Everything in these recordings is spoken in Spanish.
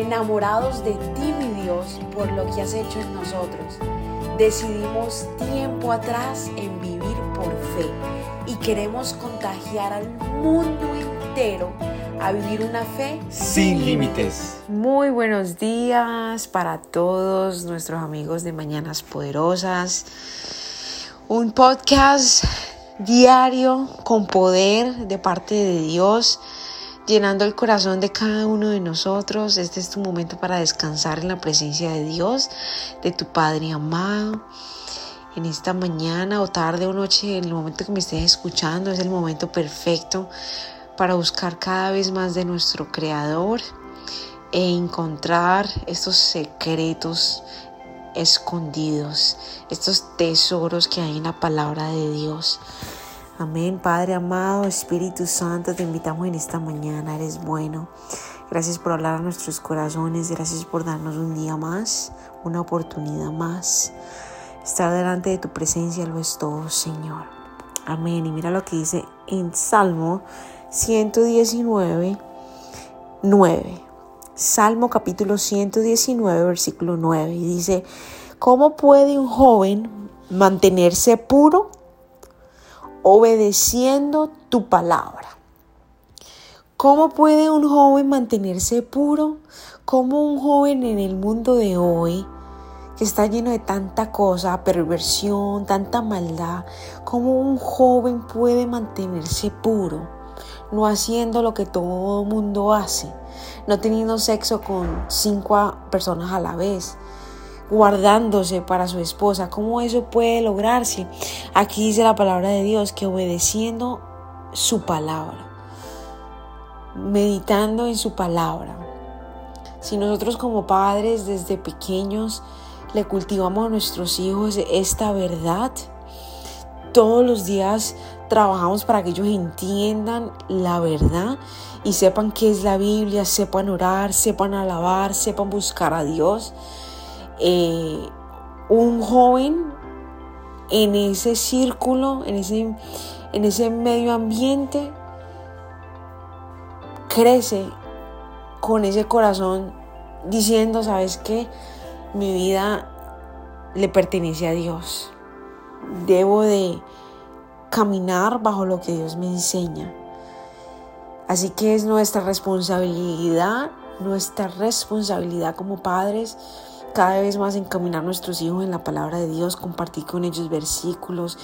enamorados de ti, mi Dios, por lo que has hecho en nosotros. Decidimos tiempo atrás en vivir por fe y queremos contagiar al mundo entero a vivir una fe sin límites. Muy buenos días para todos nuestros amigos de Mañanas Poderosas. Un podcast diario con poder de parte de Dios llenando el corazón de cada uno de nosotros. Este es tu momento para descansar en la presencia de Dios, de tu Padre amado. En esta mañana o tarde o noche, en el momento que me estés escuchando, es el momento perfecto para buscar cada vez más de nuestro Creador e encontrar estos secretos escondidos, estos tesoros que hay en la palabra de Dios. Amén, Padre amado, Espíritu Santo, te invitamos en esta mañana, eres bueno. Gracias por hablar a nuestros corazones, gracias por darnos un día más, una oportunidad más. Estar delante de tu presencia lo es todo, Señor. Amén. Y mira lo que dice en Salmo 119, 9. Salmo capítulo 119, versículo 9. Y dice, ¿cómo puede un joven mantenerse puro? Obedeciendo tu palabra. ¿Cómo puede un joven mantenerse puro? ¿Cómo un joven en el mundo de hoy, que está lleno de tanta cosa, perversión, tanta maldad, cómo un joven puede mantenerse puro? No haciendo lo que todo mundo hace, no teniendo sexo con cinco personas a la vez, guardándose para su esposa. ¿Cómo eso puede lograrse? Aquí dice la palabra de Dios que obedeciendo su palabra, meditando en su palabra. Si nosotros como padres desde pequeños le cultivamos a nuestros hijos esta verdad, todos los días trabajamos para que ellos entiendan la verdad y sepan qué es la Biblia, sepan orar, sepan alabar, sepan buscar a Dios. Eh, un joven en ese círculo, en ese, en ese medio ambiente, crece con ese corazón diciendo, ¿sabes qué? Mi vida le pertenece a Dios. Debo de caminar bajo lo que Dios me enseña. Así que es nuestra responsabilidad, nuestra responsabilidad como padres, cada vez más encaminar a nuestros hijos en la palabra de Dios, compartir con ellos versículos,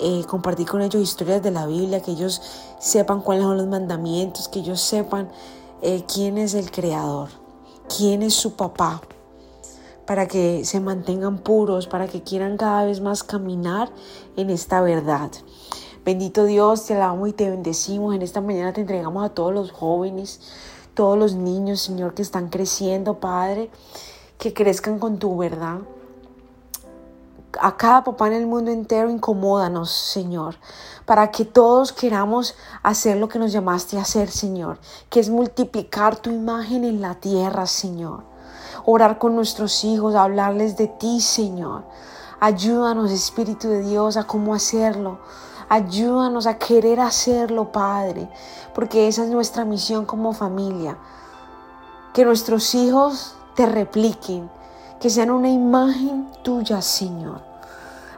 eh, compartir con ellos historias de la Biblia, que ellos sepan cuáles son los mandamientos, que ellos sepan eh, quién es el Creador, quién es su papá, para que se mantengan puros, para que quieran cada vez más caminar en esta verdad. Bendito Dios, te alabamos y te bendecimos. En esta mañana te entregamos a todos los jóvenes, todos los niños, Señor, que están creciendo, Padre que crezcan con tu verdad. A cada papá en el mundo entero, incomódanos, Señor, para que todos queramos hacer lo que nos llamaste a hacer, Señor, que es multiplicar tu imagen en la tierra, Señor. Orar con nuestros hijos, hablarles de ti, Señor. Ayúdanos, Espíritu de Dios, a cómo hacerlo. Ayúdanos a querer hacerlo, Padre, porque esa es nuestra misión como familia. Que nuestros hijos te repliquen, que sean una imagen tuya, Señor.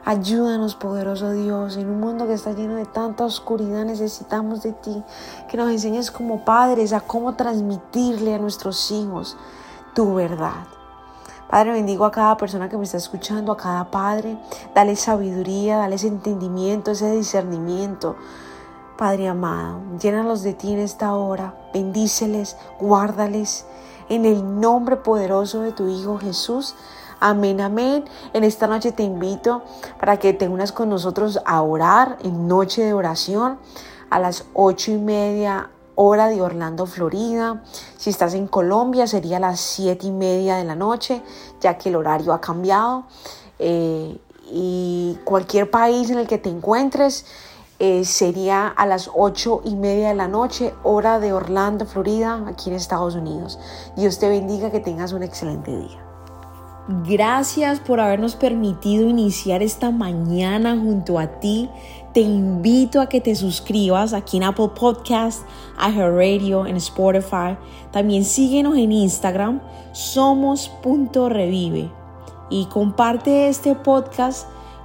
Ayúdanos, poderoso Dios, en un mundo que está lleno de tanta oscuridad necesitamos de ti, que nos enseñes como padres a cómo transmitirle a nuestros hijos tu verdad. Padre, bendigo a cada persona que me está escuchando, a cada padre, dale sabiduría, dale ese entendimiento, ese discernimiento. Padre amado, llénalos de ti en esta hora, bendíceles, guárdales en el nombre poderoso de tu Hijo Jesús. Amén, amén. En esta noche te invito para que te unas con nosotros a orar en noche de oración a las ocho y media hora de Orlando, Florida. Si estás en Colombia sería a las siete y media de la noche, ya que el horario ha cambiado. Eh, y cualquier país en el que te encuentres, eh, sería a las ocho y media de la noche, hora de Orlando, Florida, aquí en Estados Unidos. Dios te bendiga, que tengas un excelente día. Gracias por habernos permitido iniciar esta mañana junto a ti. te invito a que te suscribas aquí en Apple Podcast, iHeartRadio, en Spotify. También síguenos en Instagram, somos.revive. Y comparte este podcast